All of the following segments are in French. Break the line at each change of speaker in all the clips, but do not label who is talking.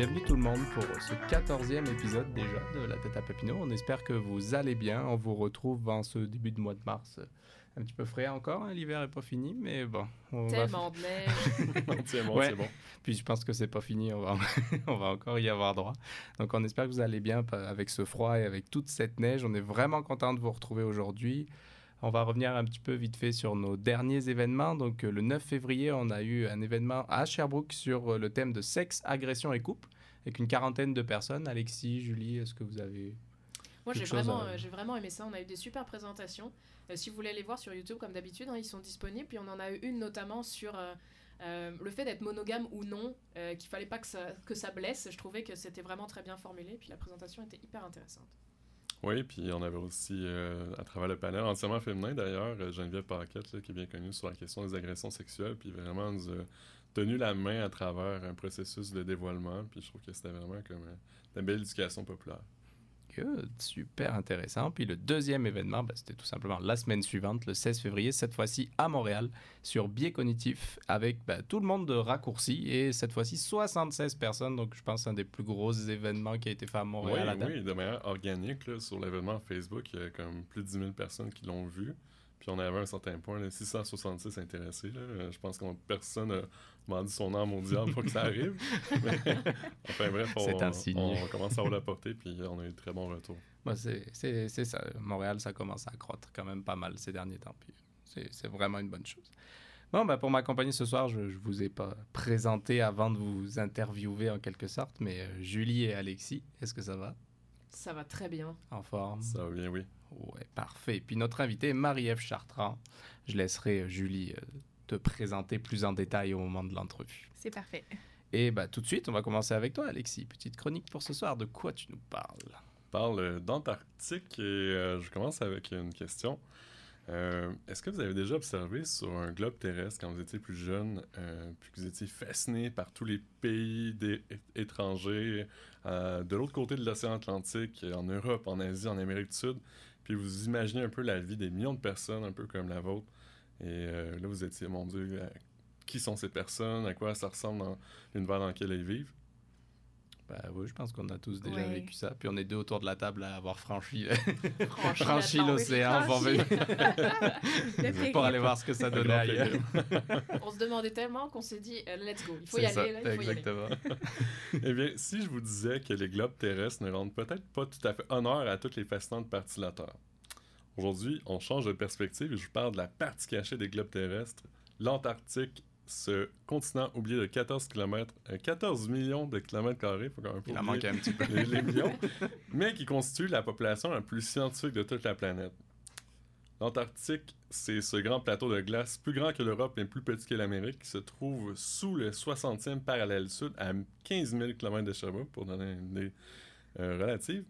Bienvenue tout le monde pour ce 14e épisode déjà de La tête à Papineau. On espère que vous allez bien. On vous retrouve en ce début de mois de mars. Un petit peu frais encore, hein. l'hiver n'est pas fini, mais bon.
On Tellement de neige.
c'est bon, c'est bon.
Puis je pense que c'est pas fini, on va, on va encore y avoir droit. Donc on espère que vous allez bien avec ce froid et avec toute cette neige. On est vraiment content de vous retrouver aujourd'hui. On va revenir un petit peu vite fait sur nos derniers événements. Donc, euh, le 9 février, on a eu un événement à Sherbrooke sur euh, le thème de sexe, agression et couple, avec une quarantaine de personnes. Alexis, Julie, est-ce que vous avez
moi, j'ai vraiment, euh, j'ai vraiment aimé ça. On a eu des super présentations. si vous voulez les voir sur YouTube, comme d'habitude, hein, ils sont disponibles. Puis on en a eu une notamment sur le fait d'être monogame ou non, qu'il fallait pas que ça, que ça blesse. Je trouvais que c'était vraiment très bien formulé. Puis la présentation était hyper intéressante.
Oui, puis on avait aussi, euh, à travers le panel entièrement féminin d'ailleurs, euh, Geneviève Paquette, qui est bien connue sur la question des agressions sexuelles, puis vraiment nous a tenu la main à travers un processus de dévoilement, puis je trouve que c'était vraiment comme une belle éducation populaire.
Super intéressant. Puis le deuxième événement, ben, c'était tout simplement la semaine suivante, le 16 février, cette fois-ci à Montréal, sur biais cognitif, avec ben, tout le monde de raccourci et cette fois-ci 76 personnes. Donc je pense un des plus gros événements qui a été fait à Montréal.
Oui, oui de manière organique, sur l'événement Facebook, il y a comme plus de 10 000 personnes qui l'ont vu. Puis on avait un certain point, là, 666 intéressés. Là. Je pense que personne n'a demandé son âme au diable pour que ça arrive. enfin bref, on, on, commence à la porter, puis on a eu de très bons retours.
Moi, c'est ça. Montréal, ça commence à croître quand même pas mal ces derniers temps. Puis c'est vraiment une bonne chose. Bon, ben pour m'accompagner ce soir, je ne vous ai pas présenté avant de vous interviewer en quelque sorte, mais euh, Julie et Alexis, est-ce que ça va?
Ça va très bien.
En forme?
Ça va bien, oui.
Ouais, parfait. Puis notre invité, Marie-Ève Chartrand. Je laisserai euh, Julie euh, te présenter plus en détail au moment de l'entrevue.
C'est parfait.
Et bah, tout de suite, on va commencer avec toi, Alexis. Petite chronique pour ce soir. De quoi tu nous parles?
Je parle d'Antarctique et euh, je commence avec une question. Est-ce que vous avez déjà observé sur un globe terrestre quand vous étiez plus jeune, puis que vous étiez fasciné par tous les pays étrangers, de l'autre côté de l'océan Atlantique, en Europe, en Asie, en Amérique du Sud, puis vous imaginez un peu la vie des millions de personnes, un peu comme la vôtre? Et euh, là, vous étiez, mon Dieu, euh, qui sont ces personnes, à quoi ça ressemble dans l'univers dans lequel elles vivent?
Ben oui, je pense qu'on a tous déjà vécu ça. Puis on est deux autour de la table à avoir franchi, franchi l'océan pour, pour aller voir ce que ça donnait ailleurs.
on se demandait tellement qu'on s'est dit, euh, let's go, il faut y aller. Là, il faut
exactement.
Eh bien, si je vous disais que les globes terrestres ne rendent peut-être pas tout à fait honneur à toutes les fascinantes parties de la Terre. Aujourd'hui, on change de perspective et je vous parle de la partie cachée des globes terrestres, l'Antarctique ce continent oublié de 14 km, 14 millions de kilomètres carrés, faut quand même
Il en manque un petit peu.
Les, millions, mais qui constitue la population la plus scientifique de toute la planète. L'Antarctique, c'est ce grand plateau de glace plus grand que l'Europe et plus petit que l'Amérique qui se trouve sous le 60e parallèle sud à 15 000 km de Sherbrooke, pour donner une idée euh, relative.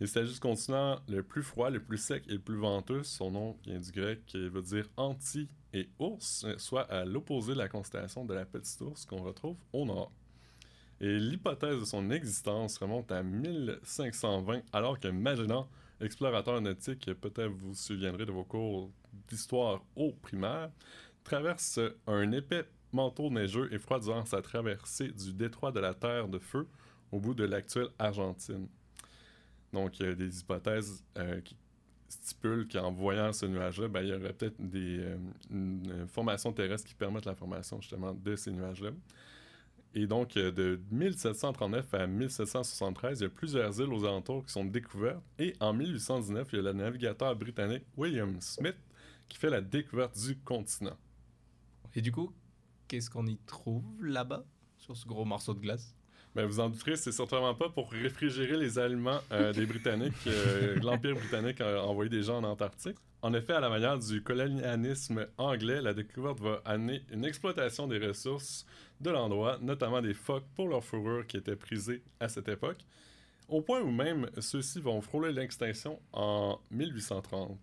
Il s'agit du continent le plus froid, le plus sec et le plus venteux. Son nom vient du grec qui veut dire anti et ours, soit à l'opposé de la constellation de la petite ours qu'on retrouve au nord. Et l'hypothèse de son existence remonte à 1520, alors que Magellan, explorateur nautique, peut-être vous vous souviendrez de vos cours d'histoire au primaire, traverse un épais manteau neigeux et froid durant sa traversée du détroit de la Terre de Feu au bout de l'actuelle Argentine. Donc, il y a des hypothèses euh, qui stipule qu'en voyant ce nuage-là, ben, il y aurait peut-être des euh, une formations terrestres qui permettent la formation justement de ces nuages-là. Et donc, euh, de 1739 à 1773, il y a plusieurs îles aux alentours qui sont découvertes. Et en 1819, il y a le navigateur britannique William Smith qui fait la découverte du continent.
Et du coup, qu'est-ce qu'on y trouve là-bas, sur ce gros morceau de glace?
Ben, vous en douterez, c'est certainement pas pour réfrigérer les aliments euh, des Britanniques. Euh, L'Empire britannique a envoyé des gens en Antarctique. En effet, à la manière du colonialisme anglais, la découverte va amener une exploitation des ressources de l'endroit, notamment des phoques pour leur fourrure qui était prisée à cette époque, au point où même ceux-ci vont frôler l'extinction en 1830.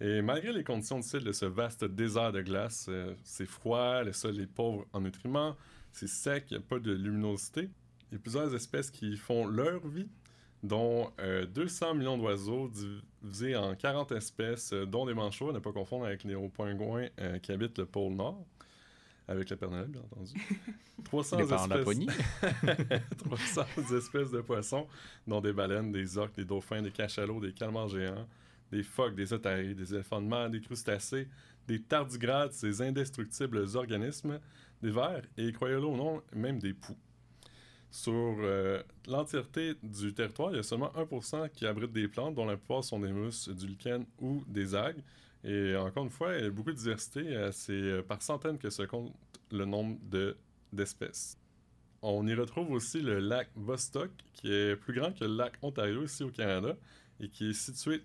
Et malgré les conditions difficiles de ce vaste désert de glace, euh, c'est froid, le sol est pauvre en nutriments, c'est sec, il n'y a pas de luminosité. Il y a plusieurs espèces qui font leur vie, dont 200 euh, millions d'oiseaux divisés en 40 espèces, euh, dont des manchots, à ne pas confondre avec les hauts pingouins euh, qui habitent le pôle Nord. avec le Père Noël, bien entendu. 300
Les parents
espèces...
Laponie.
300 espèces de poissons, dont des baleines, des orques, des dauphins, des cachalots, des calmars géants, des phoques, des otaries, des éléphants de mer, des crustacés, des tardigrades, ces indestructibles organismes, des vers et, croyez-le ou non, même des poux. Sur euh, l'entièreté du territoire, il y a seulement 1% qui abrite des plantes, dont la plupart sont des mousses, du lichen ou des algues. Et encore une fois, il y a beaucoup de diversité. euh, C'est euh, par centaines que se compte le nombre de- d'espèces. On y retrouve aussi le lac Vostok, qui est plus grand que le lac Ontario ici au Canada et qui est situé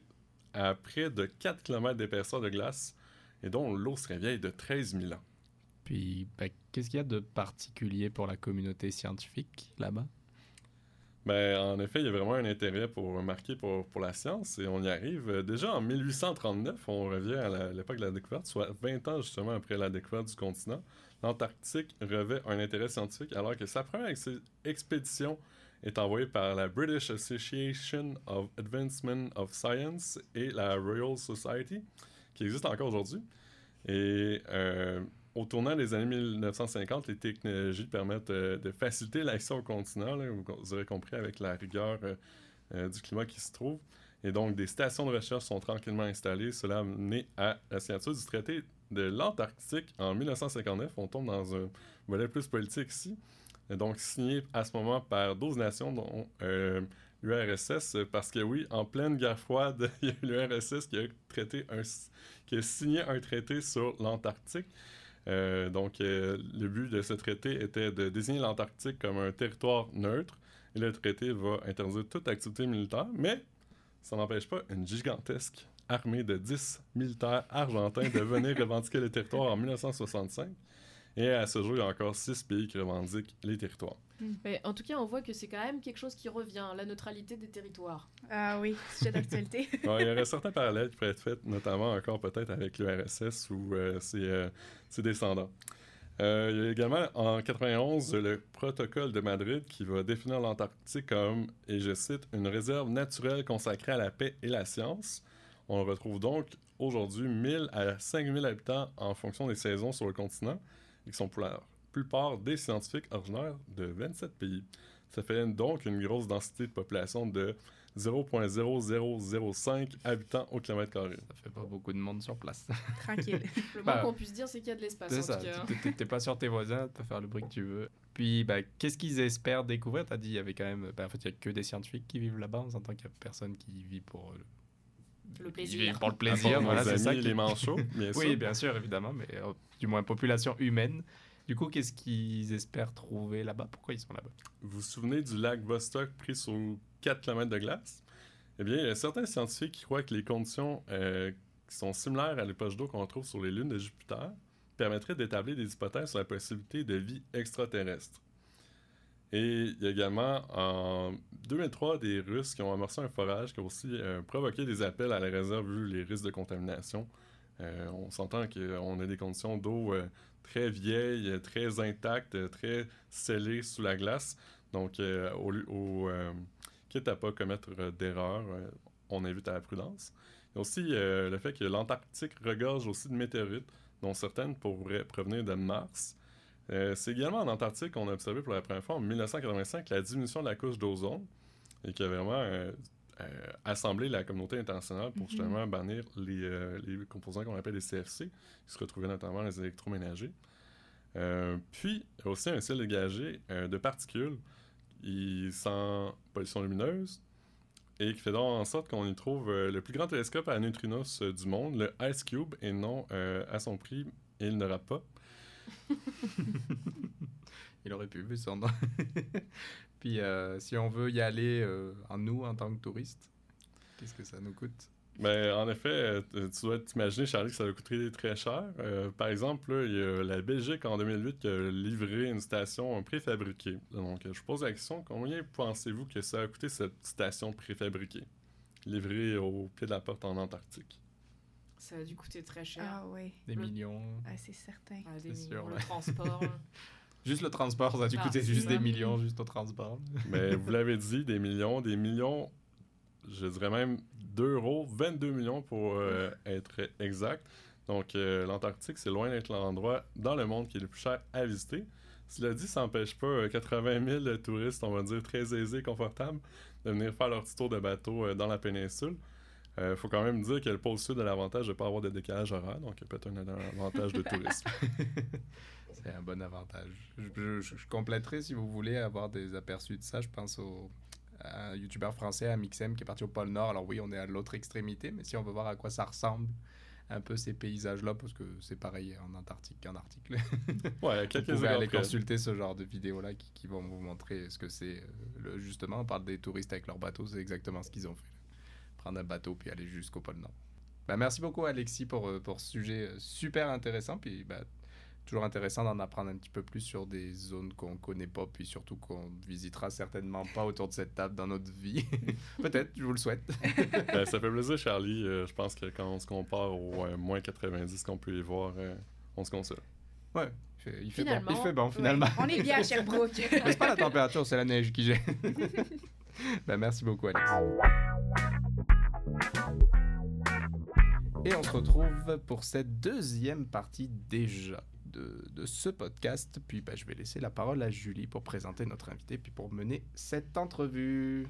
à près de 4 km d'épaisseur de glace et dont l'eau serait vieille de 13 000 ans.
Puis, ben, qu'est-ce qu'il y a de particulier pour la communauté scientifique là-bas?
Ben, en effet, il y a vraiment un intérêt pour marquer pour, pour la science et on y arrive. Euh, Déjà en 1839, on revient à l'époque de la découverte, soit 20 ans justement après la découverte du continent. L'Antarctique revêt un intérêt scientifique alors que sa première ex- expédition est envoyée par la British Association of Advancement of Science et la Royal Society, qui existe encore aujourd'hui. Et euh, au tournant des années 1950, les technologies permettent euh, de faciliter l'accès au continent, vous, aurez compris avec la rigueur euh, euh, du climat qui se trouve. Et donc, des stations de recherche sont tranquillement installées. Cela a mené à la signature du traité de l'Antarctique en 1959. On tombe dans un volet plus politique ici. Et donc, signé à ce moment par 12 nations, dont l'URSS, parce que oui, en pleine guerre froide, il y a l'URSS qui a signé un traité sur l'Antarctique. Euh, donc, euh, le but de ce traité était de désigner l'Antarctique comme un territoire neutre. Et le traité va interdire toute activité militaire, mais ça n'empêche pas une gigantesque armée de 10 militaires argentins de venir revendiquer le territoire en 1965. Et à ce jour, il y a encore 6 pays qui revendiquent les territoires.
Mais en tout cas, on voit que c'est quand même quelque chose qui revient, la neutralité des territoires.
Ah oui, sujet d'actualité.
Il y aurait certains parallèles qui pourraient être faits, notamment encore peut-être avec l'URSS ou euh, ses, euh, ses descendants. Euh, il y a également en 91 le protocole de Madrid qui va définir l'Antarctique comme, et je cite, une réserve naturelle consacrée à la paix et la science. On retrouve donc aujourd'hui 1000 à 5000 habitants en fonction des saisons sur le continent et qui sont pour la plupart des scientifiques originaires de 27 pays. Ça fait donc une grosse densité de population de 0.0005 habitants au kilomètre carré.
Ça fait pas beaucoup de monde sur place.
Tranquille.
Le moins
Bah,
qu'on puisse dire, c'est qu'il y a de l'espace
C'est ça, t'es pas sur tes voisins, tu peux faire le bruit que tu veux. Puis, bah, qu'est-ce qu'ils espèrent découvrir? T'as dit, il y avait quand même. bah, en fait, il y a que des scientifiques qui vivent là-bas. On s'entend qu'il y a personne qui vit pour euh,
Le
Ils
plaisir.
vivent pour le plaisir. Voilà, c'est ça. qui-
les manchots, bien sûr.
Oui, bien sûr, évidemment, mais euh, du moins population humaine. Du coup, qu'est-ce qu'ils espèrent trouver là-bas? Pourquoi ils sont là-bas?
Vous vous souvenez du lac Vostok pris sur 4 km de glace? Eh bien, il y a certains scientifiques qui croient que les conditions euh, qui sont similaires à l'époque d'eau qu'on trouve sur les lunes de Jupiter permettraient d'établir des hypothèses sur la possibilité de vie extraterrestre. Et il y a également en 2003 des Russes qui ont amorcé un forage qui a aussi euh, provoqué des appels à la réserve vu les risques de contamination. Euh, on s'entend qu'on a des conditions d'eau euh, très vieilles, très intactes, très scellées sous la glace. Donc, au, au, quitte à pas commettre d'erreurs, on invite à la prudence. Il y a aussi le fait que l'Antarctique regorge aussi de météorites, dont certaines pourraient provenir de Mars. Euh, c'est également en Antarctique qu'on a observé pour la première fois en 1985 la diminution de la couche d'ozone et qui a vraiment euh, euh, assemblé la communauté internationale pour
Mhm.
justement bannir les, les composants qu'on appelle les CFC, qui se retrouvaient notamment les électroménagers. Puis, aussi un ciel dégagé de particules sans pollution lumineuse et qui fait donc en sorte qu'on y trouve le plus grand télescope à neutrinos du monde, le Ice Cube, et non à son prix, il n'aura pas.
Il aurait pu, nom. Puis, euh, si on veut y aller euh, en nous, en tant que touriste, qu'est-ce que ça nous coûte?
Ben, en effet, euh, tu dois t'imaginer, Charlie, que ça va coûter très cher. Par exemple, là, il y a la Belgique en 2008 qui a livré une station préfabriquée. Donc, je pose la question, combien pensez-vous que ça a coûté cette station préfabriquée, livrée au pied de la porte en Antarctique?
Ça a dû coûter très cher.
Ah oui,
Des
Le-
millions
ah, c'est certain.
Ah, des millions,
sûr,
le transport.
Juste le transport, ça a dû
Ah,
coûter juste des millions, juste au transport.
Mais vous l'avez dit, des millions, des millions, je dirais même 2 euros, 22 millions pour euh, être exact. Donc, l'Antarctique, c'est loin d'être l'endroit dans le monde qui est le plus cher à visiter. Cela dit, ça n'empêche pas 80 000 touristes, on va dire très aisés, confortables, de venir faire leur petit tour de bateau dans la péninsule. Il euh, faut quand même dire que le pôle sud a l'avantage de ne pas avoir de décalage horaire, donc peut-être un avantage de tourisme.
C'est un bon avantage. Je, je, compléterai, si vous voulez avoir des aperçus de ça, je pense au, à un youtubeur français, à Mixem, qui est parti au pôle Nord. Alors oui, on est à l'autre extrémité, mais si on veut voir à quoi ça ressemble, un peu ces paysages-là, parce que c'est pareil en Antarctique qu'en Arctique.
ouais, quelques
Vous pouvez aller consulter ce genre de vidéos-là qui, qui, vont vous montrer ce que c'est. Euh, justement, on parle des touristes avec leur bateau, c'est exactement ce qu'ils ont fait prendre un bateau puis aller jusqu'au pôle Nord. Bah, merci beaucoup Alexis pour, euh, pour ce sujet euh, super intéressant. Puis bah, toujours intéressant d'en apprendre un petit peu plus sur des zones qu'on ne connaît pas, puis surtout qu'on visitera certainement pas autour de cette table dans notre vie. Peut-être, je vous le souhaite.
Ben, ça fait plaisir, Charlie. Euh, je pense que quand on se compare au moins 90 qu'on peut y voir, on se console.
Ouais, il fait, bon. Il fait bon, finalement.
on est bien à Sherbrooke.
c'est pas la température, c'est la neige qui gêne. ben, merci beaucoup, Alexis. Et on se retrouve pour cette deuxième partie déjà de, de ce podcast. Puis bah, je vais laisser la parole à Julie pour présenter notre invité, puis pour mener cette entrevue.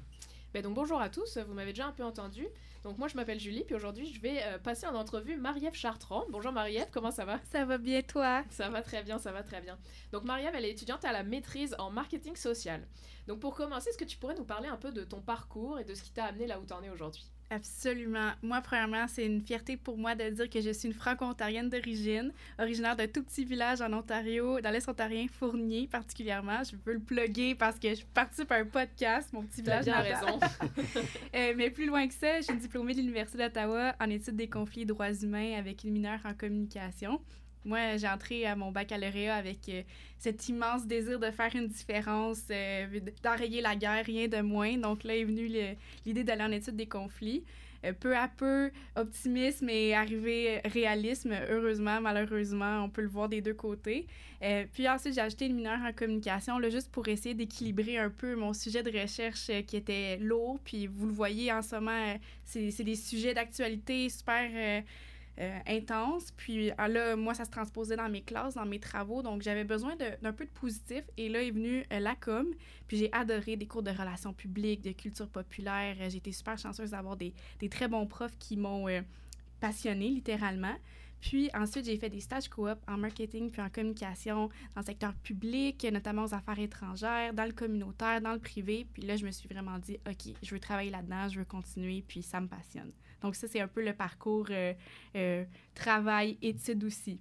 Ben donc bonjour à tous, vous m'avez déjà un peu entendu. Donc moi je m'appelle Julie, puis aujourd'hui je vais euh, passer en entrevue Marie-Ève Chartrand. Bonjour Marie-Ève, comment ça va?
Ça va bien toi?
Ça va très bien, ça va très bien. Donc Marie-Ève, elle est étudiante à la maîtrise en marketing social. Donc pour commencer, est-ce que tu pourrais nous parler un peu de ton parcours et de ce qui t'a amené là où tu en es aujourd'hui?
Absolument. Moi, premièrement, c'est une fierté pour moi de dire que je suis une franco-ontarienne d'origine, originaire d'un tout petit village en Ontario, dans l'Est ontarien, Fournier particulièrement. Je veux le plugger parce que je participe à un podcast, mon petit village.
T'as bien raison.
Euh, mais plus loin que ça, je suis diplômée de l'Université d'Ottawa en études des conflits et droits humains avec une mineure en communication. Moi, j'ai entré à mon baccalauréat avec euh, cet immense désir de faire une différence, euh, d'enrayer la guerre, rien de moins. Donc là est venue l'idée d'aller en étude des conflits. Euh, peu à peu, optimisme et arrivé réalisme. Heureusement, malheureusement, on peut le voir des deux côtés. puis ensuite, j'ai acheté une mineure en communication, là, juste pour essayer d'équilibrer un peu mon sujet de recherche qui était lourd. Puis vous le voyez en ce moment, c'est des sujets d'actualité super euh, intense. Puis ah, là, moi, ça se transposait dans mes classes, dans mes travaux. Donc, j'avais besoin d'un peu de positif. Et là est venu euh, la com. Puis j'ai adoré des cours de relations publiques, de culture populaire. Euh, j'ai été super chanceuse d'avoir des, des, très bons profs qui m'ont passionnée, littéralement. Puis ensuite, j'ai fait des stages coop en marketing puis en communication dans le secteur public, notamment aux affaires étrangères, dans le communautaire, dans le privé. Puis là, je me suis vraiment dit, OK, je veux travailler là-dedans, je veux continuer, puis ça me passionne. Donc ça, c'est un peu le parcours euh, euh, travail-études aussi.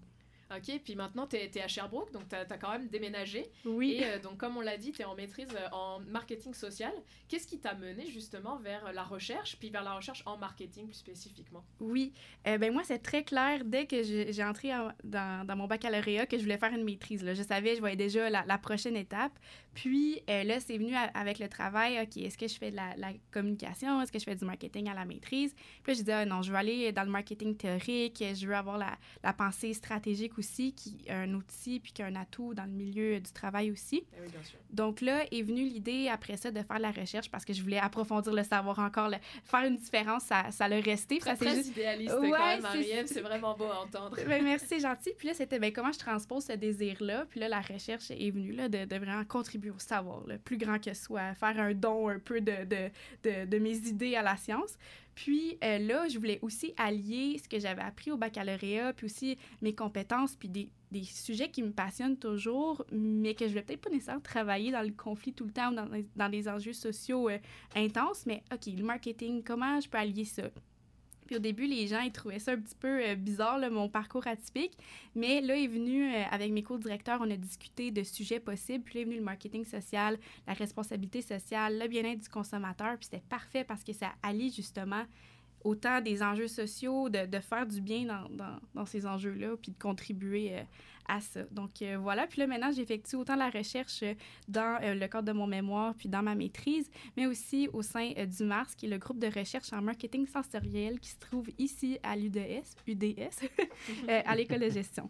OK, puis maintenant, tu es, à Sherbrooke, donc tu as, quand même déménagé.
Oui.
Et euh, donc, comme on l'a dit, tu es en maîtrise euh, en marketing social. Qu'est-ce qui t'a mené justement vers la recherche, puis vers la recherche en marketing plus spécifiquement?
Oui, euh, ben moi, c'est très clair dès que j'ai entré dans, dans, mon baccalauréat que je voulais faire une maîtrise. Là. Je savais, je voyais déjà la, la prochaine étape. Puis là, c'est venu avec le travail. OK, est-ce que je fais de la, la communication? Est-ce que je fais du marketing à la maîtrise? Puis là, je disais, ah, non, je veux aller dans le marketing théorique. Je veux avoir la, la pensée stratégique aussi, qui est un outil puis qui est un atout dans le milieu du travail aussi.
Eh oui, bien sûr.
Donc là est venue l'idée après ça de faire la recherche parce que je voulais approfondir le savoir encore, faire une différence, ça, ça l'a resté.
Très, très juste... idéaliste ouais, quand même, c'est vraiment beau à entendre.
Ben, merci, c'est gentil. Puis là, c'était ben, comment je transpose ce désir-là? Puis là, la recherche est venue là, de, de vraiment contribuer au savoir, le plus grand que soit, faire un don un peu de, de, de, mes idées à la science. Puis euh, là, je voulais aussi allier ce que j'avais appris au baccalauréat, puis aussi mes compétences, puis des, des, sujets qui me passionnent toujours, mais que je vais peut-être pas nécessairement travailler dans le conflit tout le temps ou dans, dans des enjeux sociaux euh, intenses. Mais OK, le marketing, comment je peux allier ça? Puis au début, les gens, ils trouvaient ça un petit peu euh, bizarre, mon parcours atypique. Mais là est venu, euh, avec mes co-directeurs, on a discuté de sujets possibles. Puis là est venu le marketing social, la responsabilité sociale, le bien-être du consommateur. Puis c'était parfait parce que ça allie justement autant des enjeux sociaux, de, de faire du bien dans, dans, dans ces enjeux-là, puis de contribuer euh, à ça. Donc euh, voilà, puis là maintenant j'effectue autant la recherche euh, dans le cadre de mon mémoire puis dans ma maîtrise, mais aussi au sein du MARS, qui est le groupe de recherche en marketing sensoriel qui se trouve ici à l'UDS, UDS, à l'école de gestion.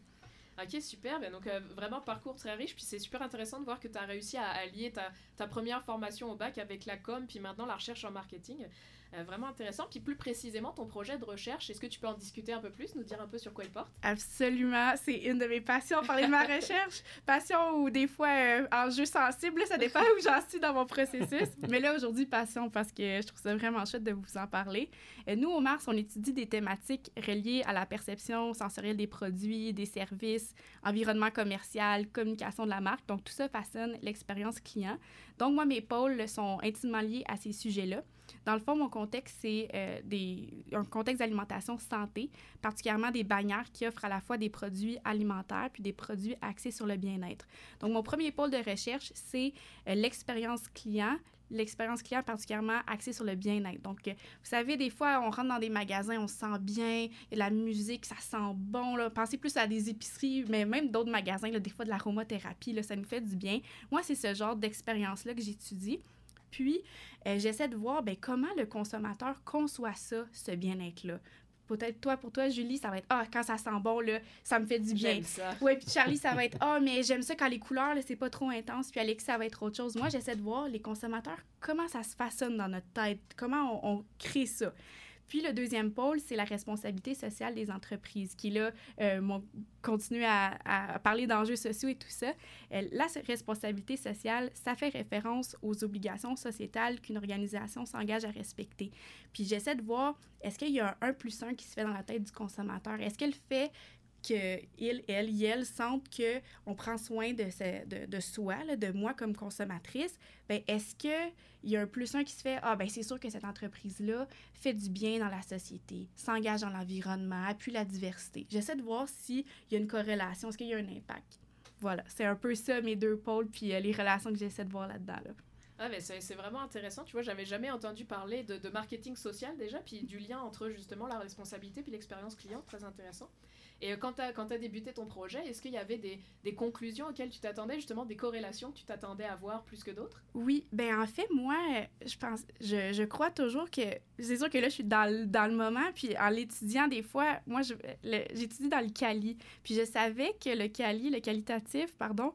Ok, super. Ben, donc, vraiment, parcours très riche. Puis c'est super intéressant de voir que tu as réussi à allier ta, ta, première formation au bac avec la com, puis maintenant la recherche en marketing. Euh, vraiment intéressant. Puis plus précisément, ton projet de recherche, est-ce que tu peux en discuter un peu plus, nous dire un peu sur quoi il porte?
Absolument. C'est une de mes passions, parler de ma recherche. Passion ou des fois euh, enjeu sensible, ça dépend où j'en suis dans mon processus. Mais là, aujourd'hui, passion parce que je trouve ça vraiment chouette de vous en parler. Euh, nous, au Mars, on étudie des thématiques reliées à la perception sensorielle des produits, des services, environnement commercial, communication de la marque. Donc, tout ça façonne l'expérience client. Donc, moi, mes pôles sont intimement liés à ces sujets-là. Dans le fond, mon contexte, c'est euh, un contexte d'alimentation santé, particulièrement des bannières qui offrent à la fois des produits alimentaires puis des produits axés sur le bien-être. Donc, mon premier pôle de recherche, c'est euh, l'expérience client, l'expérience client particulièrement axée sur le bien-être. Donc, euh, vous savez, des fois, on rentre dans des magasins, on se sent bien, et la musique, ça sent bon. Là. Pensez plus à des épiceries, mais même d'autres magasins, là, des fois de l'aromathérapie, ça nous fait du bien. Moi, c'est ce genre d'expérience-là que j'étudie. Puis, euh, j'essaie de voir ben, comment le consommateur conçoit ça, ce bien-être-là. Peut-être toi, pour toi, Julie, ça va être Ah, quand ça sent bon, là, ça me fait du bien.
ça.
Oui, puis Charlie, ça va être Ah, mais j'aime ça quand les couleurs, là, c'est pas trop intense. Puis Alex, ça va être autre chose. Moi, j'essaie de voir les consommateurs, comment ça se façonne dans notre tête, comment on crée ça. Puis le deuxième pôle, c'est la responsabilité sociale des entreprises, qui là, euh, continué à, parler d'enjeux sociaux et tout ça. Euh, la responsabilité sociale, ça fait référence aux obligations sociétales qu'une organisation s'engage à respecter. Puis j'essaie de voir, est-ce qu'il y a un 1 plus 1 qui se fait dans la tête du consommateur? Est-ce qu'elle fait qu'il, elle, elle sentent qu'on prend soin de, de, de soi, là, de moi comme consommatrice, ben est-ce qu'il y a un plus un qui se fait, ah ben c'est sûr que cette entreprise-là fait du bien dans la société, s'engage dans l'environnement, appuie la diversité. J'essaie de voir s'il y a une corrélation, est-ce qu'il y a un impact? Voilà, c'est un peu ça mes deux pôles, puis euh, les relations que j'essaie de voir là-dedans. Là.
Ah, mais c'est vraiment intéressant. Tu vois, j'avais jamais entendu parler de, marketing social déjà, puis du lien entre justement la responsabilité puis l'expérience client, très intéressant. Et euh, quand tu as, débuté ton projet, est-ce qu'il y avait des, conclusions auxquelles tu t'attendais, justement des corrélations que tu t'attendais à voir plus que d'autres?
Oui, ben en fait, moi, je pense, je, je crois toujours que, c'est sûr que là, je suis dans dans le moment, puis en l'étudiant, des fois, moi, j'étudie dans le Cali, puis je savais que le Cali, le qualitatif, pardon,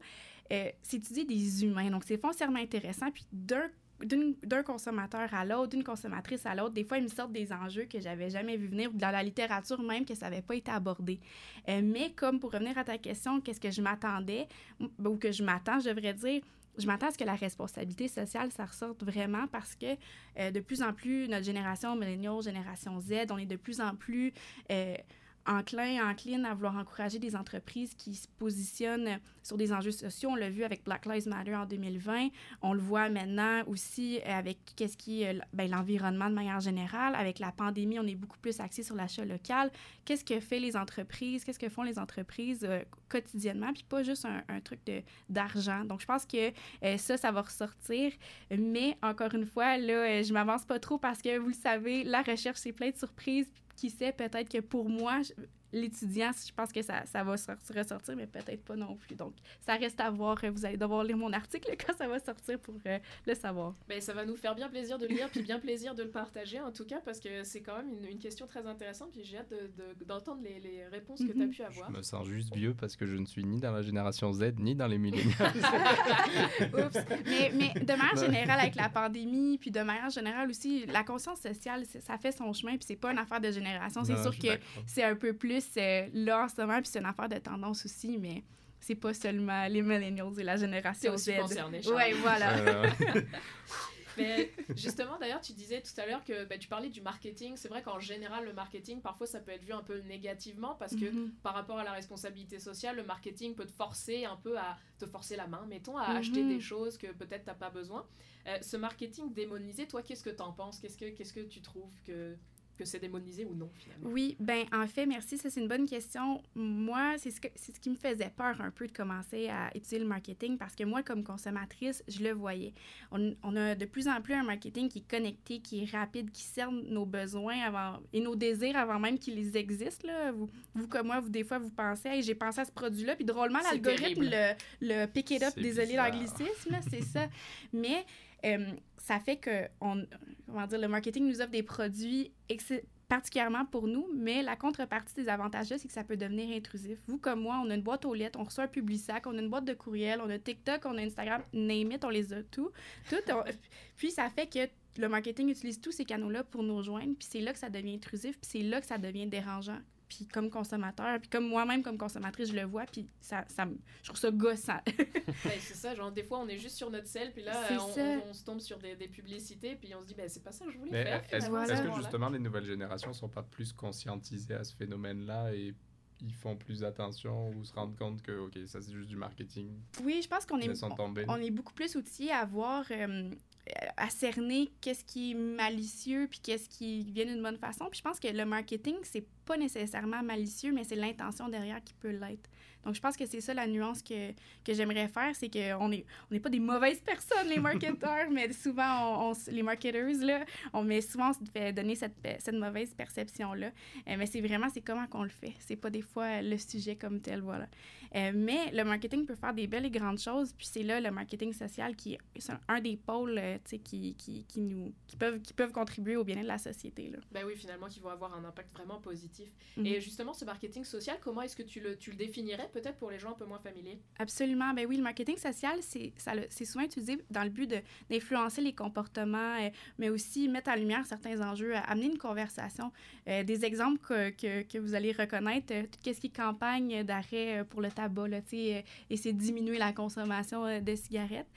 euh, c'est étudier des humains. Donc, c'est foncièrement intéressant. Puis d'un consommateur à l'autre, d'une consommatrice à l'autre, des fois, ils me sortent des enjeux que j'avais jamais vu venir, ou dans la littérature même, que ça n'avait pas été abordé. Euh, mais comme pour revenir à ta question, qu'est-ce que je m'attendais, ou que je m'attends, je devrais dire, je m'attends à ce que la responsabilité sociale, ça ressorte vraiment parce que euh, de plus en plus, notre génération, milléniaux, génération Z, on est de plus en plus... Euh, enclin, encline à vouloir encourager des entreprises qui se positionnent sur des enjeux sociaux. On l'a vu avec Black Lives Matter en 2020. On le voit maintenant aussi avec qu'est-ce qui ben, l'environnement de manière générale. Avec la pandémie, on est beaucoup plus axé sur l'achat local. Qu'est-ce que fait les entreprises? Qu'est-ce que font les entreprises euh, quotidiennement? Puis pas juste un, truc d'argent. Donc, je pense que euh, ça, ça va ressortir. Mais encore une fois, là, euh, je m'avance pas trop parce que vous le savez, la recherche, c'est plein de surprises qui sait, peut-être que pour moi, l'étudiant, je pense que ça, ça va ressortir, mais peut-être pas non plus. Donc, ça reste à voir. Vous allez devoir lire mon article quand ça va sortir pour euh, le savoir.
Ben, ça va nous faire bien plaisir de le lire, puis bien plaisir de le partager, en tout cas, parce que c'est quand même une, une, question très intéressante, puis j'ai hâte d'entendre de, les, les, réponses que tu as mhm. pu avoir.
Je me sens juste vieux parce que je ne suis ni dans la génération Z, ni dans les milléniaux.
Oups! Mais, mais de manière générale, avec la pandémie, puis de manière générale aussi, la conscience sociale, ça fait son chemin, puis c'est pas une affaire de génération. C'est sûr que c'est un peu plus c'est là en ce moment, puis c'est une affaire de tendance aussi, mais c'est pas seulement les millennials et la génération
Z. Concerné,
oui, voilà.
Mais justement, d'ailleurs, tu disais tout à l'heure que bah, tu parlais du marketing. C'est vrai qu'en général, le marketing, parfois, ça peut être vu un peu négativement parce que mm-hmm. par rapport à la responsabilité sociale, le marketing peut te forcer un peu à te forcer la main, mettons, à acheter mm-hmm. des choses que peut-être tu n'as pas besoin. Euh, ce marketing démonisé, toi, qu'est-ce que tu en penses? Qu'est-ce que, qu'est-ce que tu trouves que que c'est démonisé ou non, finalement?
Oui, ben en fait, merci, ça c'est une bonne question. Moi, c'est ce, que, c'est ce qui me faisait peur un peu de commencer à étudier le marketing parce que moi, comme consommatrice, je le voyais. On, on a de plus en plus un marketing qui est connecté, qui est rapide, qui cerne nos besoins avant, et nos désirs avant même qu'ils existent. Là. Vous, vous, comme moi, vous, des fois, vous pensez, hey, j'ai pensé à ce produit-là, puis drôlement, l'algorithme le, le pick it up, désolé l'anglicisme, c'est ça. Mais euh, ça fait que on, comment dire, le marketing nous offre des produits particulièrement pour nous, mais la contrepartie des avantages c'est que ça peut devenir intrusif. Vous comme moi, on a une boîte aux lettres, on reçoit un Publisac, on a une boîte de courriel, on a TikTok, on a Instagram, name it, on les a tout, tout. puis ça fait que le marketing utilise tous ces canaux-là pour nous rejoindre, puis c'est là que ça devient intrusif, puis c'est là que ça devient dérangeant. Puis comme consommateur, puis comme moi-même comme consommatrice, je le vois, puis ça, ça je trouve ça gossant.
ben, c'est ça, genre des fois on est juste sur notre sel, puis là on, on, se tombe sur des, des, publicités, puis on se dit ben c'est pas ça que je voulais faire.
Est-ce que justement les nouvelles générations sont pas plus conscientisées à ce phénomène-là et ils font plus attention ou se rendent compte que, OK, ça c'est juste du marketing.
Oui, je pense qu'on est, on, est beaucoup plus outillés à voir, euh, à cerner qu'est-ce qui est malicieux puis qu'est-ce qui vient d'une bonne façon. Puis je pense que le marketing, c'est pas nécessairement malicieux, mais c'est l'intention derrière qui peut l'être. Donc, je pense que c'est ça la nuance que, que j'aimerais faire, c'est qu'on n'est on n'est pas des mauvaises personnes, les marketeurs, mais souvent, on, les marketeurs, là, on met souvent, on se fait donner cette, cette mauvaise perception-là. Euh, mais c'est vraiment, c'est comment qu'on le fait. C'est pas des fois le sujet comme tel, voilà. Euh, mais le marketing peut faire des belles et grandes choses, puis c'est là le marketing social qui est un des pôles, euh, tu sais, qui, qui, qui, nous, qui, peuvent, qui peuvent contribuer au bien-être de la société, là.
Ben oui, finalement, qui vont avoir un impact vraiment positif. Mhm. Et justement, ce marketing social, comment est-ce que tu le, tu le définirais peut-être pour les gens un peu moins familiers?
Absolument. Ben oui, le marketing social, c'est souvent utilisé dans le but d'influencer les comportements, euh, mais aussi mettre en lumière certains enjeux, amener une conversation. Euh, des exemples que, que, que, vous allez reconnaître, euh, qu'est-ce qui est campagne d'arrêt pour le tabac, là, et c'est diminuer la consommation de cigarettes.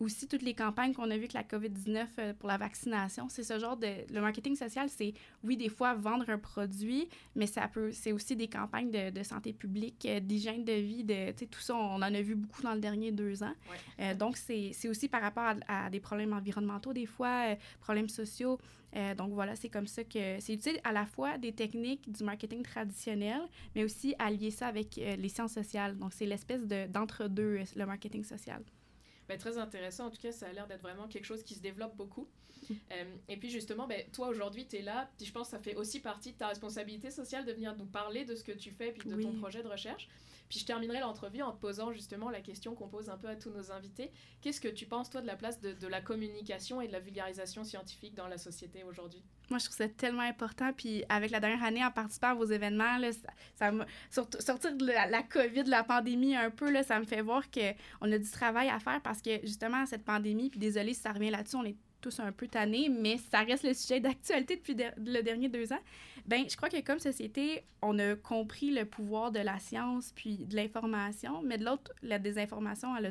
aussi, toutes les campagnes qu'on a vues avec la COVID-19 pour la vaccination, c'est ce genre de... Le marketing social, c'est, oui, des fois, vendre un produit, mais ça peut... C'est aussi des campagnes de, de santé publique, d'hygiène de vie, de, tout ça, on en a vu beaucoup dans les derniers deux ans. Euh, donc, c'est aussi par rapport à, des problèmes environnementaux, des fois, euh, problèmes sociaux. Euh, donc, voilà, c'est comme ça que c'est utile à la fois des techniques du marketing traditionnel, mais aussi allier ça avec les sciences sociales. Donc, c'est l'espèce d'entre-deux, le marketing social.
Ben, très intéressant. En tout cas, ça a l'air d'être vraiment quelque chose qui se développe beaucoup. Et puis justement, ben, toi aujourd'hui, tu es là. Puis je pense que ça fait aussi partie de ta responsabilité sociale de venir nous parler de ce que tu fais puis de ton projet de recherche. Puis je terminerai l'entrevue en te posant justement la question qu'on pose un peu à tous nos invités. Qu'est-ce que tu penses, toi, de la place de, de, la communication et de la vulgarisation scientifique dans la société aujourd'hui?
Moi, je trouve ça tellement important. Puis avec la dernière année, en participant à vos événements, là, ça, ça sortir de la, la, COVID, de la pandémie un peu, là, ça me fait voir qu'on a du travail à faire parce que justement, cette pandémie, puis désolé si ça revient là-dessus, on est tous un peu tannés, mais ça reste le sujet d'actualité depuis le dernier deux ans. Ben, je crois que comme société, on a compris le pouvoir de la science puis de l'information, mais de l'autre, la désinformation, elle a,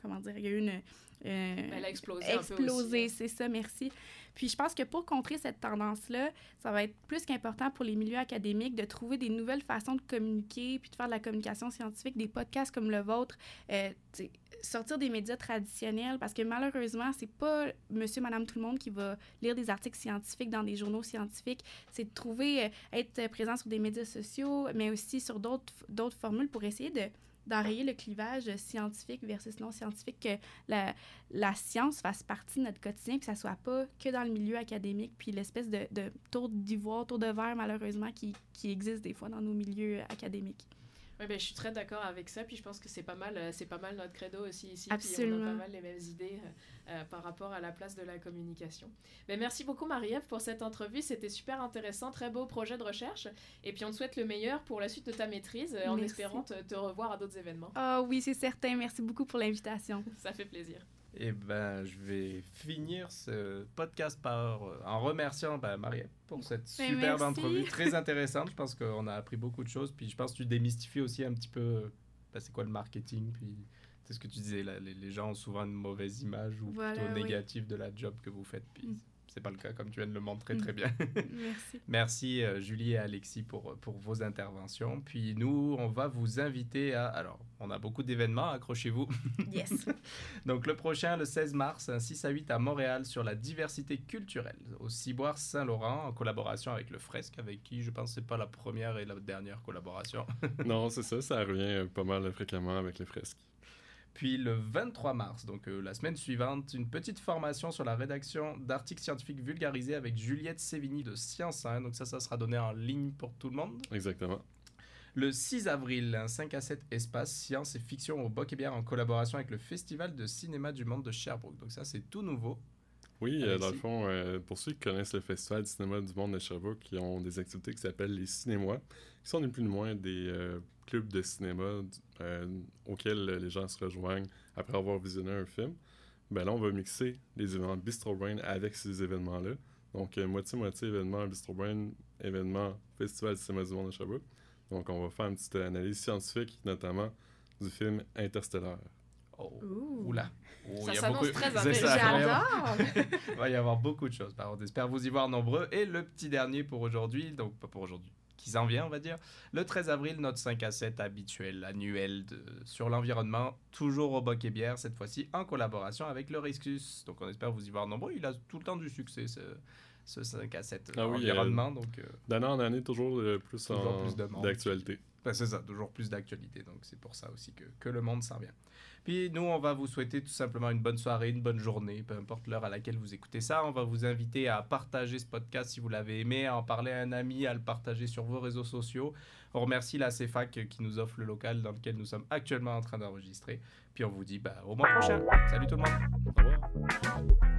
comment dire, il y a eu une...
Euh, elle a explosé.
Explosé, c'est ça, merci. Puis je pense que pour contrer cette tendance-là, ça va être plus qu'important pour les milieux académiques de trouver des nouvelles façons de communiquer, puis de faire de la communication scientifique, des podcasts comme le vôtre, euh, sortir des médias traditionnels, parce que malheureusement, c'est pas monsieur, madame, tout le monde qui va lire des articles scientifiques dans des journaux scientifiques. C'est de trouver, euh, être présent sur des médias sociaux, mais aussi sur d'autres formules pour essayer de d'enrayer le clivage scientifique versus non scientifique, que la, science fasse partie de notre quotidien, que ça soit pas que dans le milieu académique, puis l'espèce de, tour d'ivoire, tour de verre, malheureusement, qui existe des fois dans nos milieux académiques.
Oui, ben, je suis très d'accord avec ça. Puis je pense que c'est pas mal, euh, c'est pas mal notre credo aussi ici. Absolument. Puis on a pas mal les mêmes idées euh, euh, par rapport à la place de la communication. Ben, merci beaucoup Marie-Ève pour cette entrevue. C'était super intéressant, très beau projet de recherche. Et puis on te souhaite le meilleur pour la suite de ta maîtrise, en espérant te, te, revoir à d'autres événements.
Ah oui, c'est certain. Merci beaucoup pour l'invitation.
ça fait plaisir.
Et eh ben, je vais finir ce podcast par, euh, en remerciant ben, Marie pour cette superbe entrevue très intéressante. Je pense qu'on a appris beaucoup de choses. Puis je pense que tu démystifies aussi un petit peu ben, c'est quoi le marketing. Puis c'est ce que tu disais, là, les, gens ont souvent une mauvaise image ou plutôt négative de la job que vous faites. Puis mm c'est pas le cas, comme tu viens de le montrer très mm. bien.
Merci.
Merci euh, Julie et Alexis pour, pour vos interventions. Puis nous, on va vous inviter à... Alors, on a beaucoup d'événements, accrochez-vous.
Yes.
Donc le prochain, le 16 mars, 6 à 8 à Montréal, sur la diversité culturelle, au Ciboire Saint-Laurent, en collaboration avec le Fresque, avec qui je pense que c'est pas la première et la dernière collaboration.
non, c'est ça, ça revient pas mal fréquemment avec les Fresques.
Puis le 23 mars, donc euh, la semaine suivante, une petite formation sur la rédaction d'articles scientifiques vulgarisés avec Juliette Sévigny de Science 1. Donc ça, ça sera donné en ligne pour tout le monde.
Exactement.
Le 6 avril, un 5 à 7 espace science et fiction au Boc et Bière en collaboration avec le Festival de cinéma du monde de Sherbrooke. Donc ça, c'est tout nouveau.
Oui, euh, dans le fond, euh, pour ceux qui connaissent le Festival du cinéma du monde de Sherbrooke, qui ont des activités qui s'appellent les cinémois, qui sont ni plus ni moins des clubs de cinéma euh, auxquels les gens se rejoignent après avoir visionné un film. ben là, on va mixer les événements Bistro Brain avec ces événements-là. Donc, moitié-moitié événement Bistro Brain, événement Festival du cinéma du monde de Sherbrooke. Donc, on va faire une petite analyse scientifique, notamment du film Interstellar.
Oh, oula.
Oh, ça s'annonce beaucoup... très
J'adore! Il va y avoir beaucoup de choses. On espère vous y voir nombreux. Et le petit dernier pour aujourd'hui, donc pas pour aujourd'hui, qui s'en vient, on va dire. Le 13 avril, notre 5 à 7 habituel, annuel de... sur l'environnement, toujours au Boc et Bière, cette fois-ci en collaboration avec le Riscus. Donc on espère vous y voir nombreux. Il a tout le temps du succès, ce, ce 5 à 7 ah environnement. Euh, donc,
euh, D'année en année, toujours euh, plus, d'actualité.
Ben, c'est ça, toujours plus d'actualité. Donc c'est pour ça aussi que, que le monde s'en vient. Puis nous, on va vous souhaiter tout simplement une bonne soirée, une bonne journée, peu importe l'heure à laquelle vous écoutez ça. On va vous inviter à partager ce podcast si vous l'avez aimé, à en parler à un ami, à le partager sur vos réseaux sociaux. On remercie la CFAC qui nous offre le local dans lequel nous sommes actuellement en train d'enregistrer. Puis on vous dit bah, au mois prochain. Salut tout le monde. Au revoir.